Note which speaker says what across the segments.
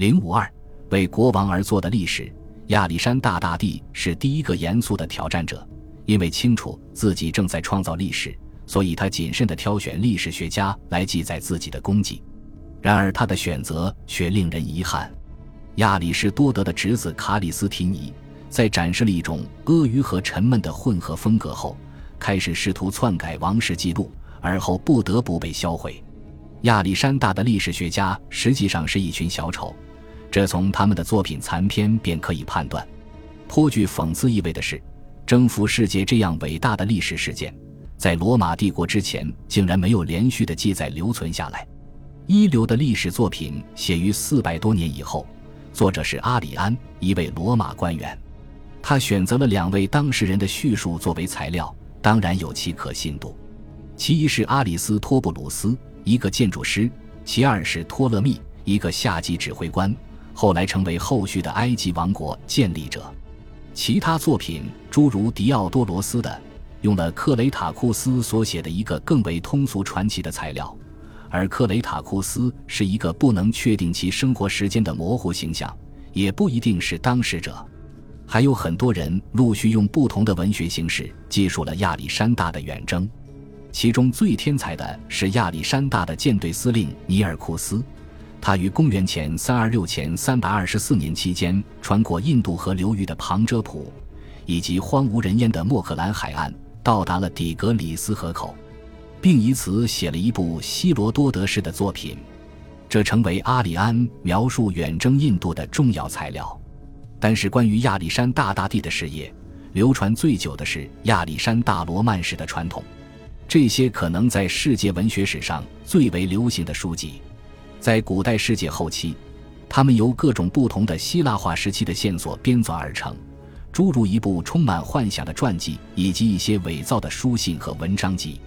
Speaker 1: 零五二，为国王而做的历史。亚历山大大帝是第一个严肃的挑战者，因为清楚自己正在创造历史，所以他谨慎地挑选历史学家来记载自己的功绩。然而，他的选择却令人遗憾。亚里士多德的侄子卡里斯提尼在展示了一种阿谀和沉闷的混合风格后，开始试图篡改王室记录，而后不得不被销毁。亚历山大的历史学家实际上是一群小丑，这从他们的作品残篇便可以判断。颇具讽刺意味的是，征服世界这样伟大的历史事件，在罗马帝国之前竟然没有连续的记载留存下来。一流的历史作品写于四百多年以后，作者是阿里安，一位罗马官员。他选择了两位当事人的叙述作为材料，当然有其可信度。其一是阿里斯托布鲁斯。一个建筑师，其二是托勒密，一个下级指挥官，后来成为后续的埃及王国建立者。其他作品诸如狄奥多罗斯的，用了克雷塔库斯所写的一个更为通俗传奇的材料，而克雷塔库斯是一个不能确定其生活时间的模糊形象，也不一定是当事者。还有很多人陆续用不同的文学形式记述了亚历山大的远征。其中最天才的是亚历山大的舰队司令尼尔库斯，他于公元前三二六前三百二十四年期间穿过印度河流域的旁遮普，以及荒无人烟的莫克兰海岸，到达了底格里斯河口，并以此写了一部希罗多德式的作品，这成为阿里安描述远征印度的重要材料。但是，关于亚历山大大帝的事业，流传最久的是亚历山大罗曼史的传统。这些可能在世界文学史上最为流行的书籍，在古代世界后期，它们由各种不同的希腊化时期的线索编纂而成，诸如一部充满幻想的传记，以及一些伪造的书信和文章集。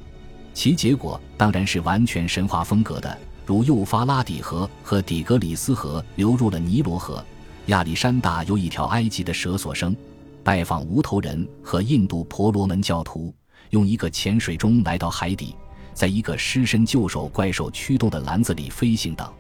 Speaker 1: 其结果当然是完全神话风格的，如幼发拉底河和底格里斯河流入了尼罗河，亚历山大由一条埃及的蛇所生，拜访无头人和印度婆罗门教徒。用一个潜水钟来到海底，在一个狮身旧手怪兽驱动的篮子里飞行等。